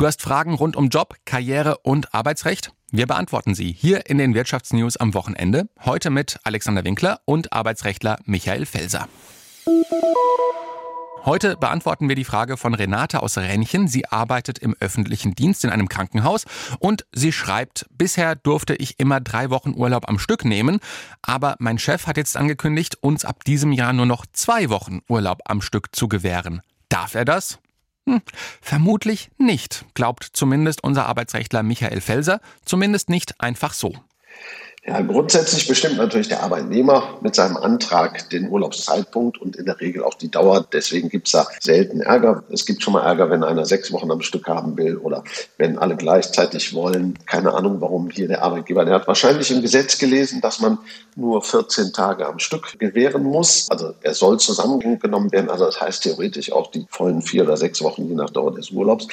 Du hast Fragen rund um Job, Karriere und Arbeitsrecht? Wir beantworten sie hier in den Wirtschaftsnews am Wochenende. Heute mit Alexander Winkler und Arbeitsrechtler Michael Felser. Heute beantworten wir die Frage von Renate aus Rennchen. Sie arbeitet im öffentlichen Dienst in einem Krankenhaus und sie schreibt, bisher durfte ich immer drei Wochen Urlaub am Stück nehmen, aber mein Chef hat jetzt angekündigt, uns ab diesem Jahr nur noch zwei Wochen Urlaub am Stück zu gewähren. Darf er das? Hm, vermutlich nicht, glaubt zumindest unser Arbeitsrechtler Michael Felser, zumindest nicht einfach so. Ja, grundsätzlich bestimmt natürlich der Arbeitnehmer mit seinem Antrag den Urlaubszeitpunkt und in der Regel auch die Dauer. Deswegen gibt es da selten Ärger. Es gibt schon mal Ärger, wenn einer sechs Wochen am Stück haben will oder wenn alle gleichzeitig wollen. Keine Ahnung, warum hier der Arbeitgeber, der hat wahrscheinlich im Gesetz gelesen, dass man nur 14 Tage am Stück gewähren muss. Also er soll zusammengenommen werden. Also das heißt theoretisch auch die vollen vier oder sechs Wochen, je nach Dauer des Urlaubs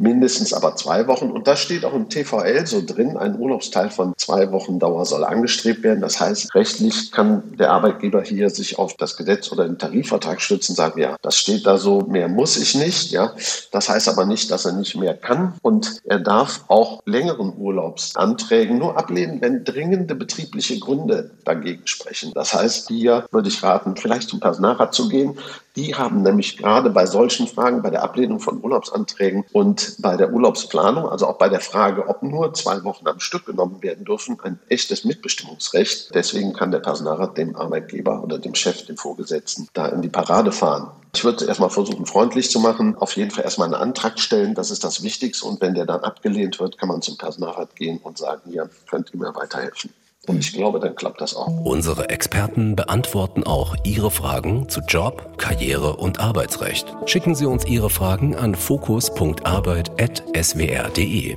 mindestens aber zwei Wochen. Und das steht auch im TVL so drin, ein Urlaubsteil von zwei Wochen Dauer soll angestrebt werden. Das heißt, rechtlich kann der Arbeitgeber hier sich auf das Gesetz oder den Tarifvertrag stützen, sagen, ja, das steht da so, mehr muss ich nicht. Ja, Das heißt aber nicht, dass er nicht mehr kann. Und er darf auch längeren Urlaubsanträgen nur ablehnen, wenn dringende betriebliche Gründe dagegen sprechen. Das heißt, hier würde ich raten, vielleicht zum Personalrat zu gehen. Die haben nämlich gerade bei solchen Fragen, bei der Ablehnung von Urlaubsanträgen und bei der Urlaubsplanung, also auch bei der Frage, ob nur zwei Wochen am Stück genommen werden dürfen, ein echtes Mitbestimmungsrecht. Deswegen kann der Personalrat dem Arbeitgeber oder dem Chef, dem Vorgesetzten, da in die Parade fahren. Ich würde erstmal versuchen, freundlich zu machen, auf jeden Fall erstmal einen Antrag stellen, das ist das Wichtigste. Und wenn der dann abgelehnt wird, kann man zum Personalrat gehen und sagen, hier könnt ihr mir weiterhelfen. Und ich glaube, dann klappt das auch. Unsere Experten beantworten auch Ihre Fragen zu Job, Karriere und Arbeitsrecht. Schicken Sie uns Ihre Fragen an fokus.arbeit.swr.de.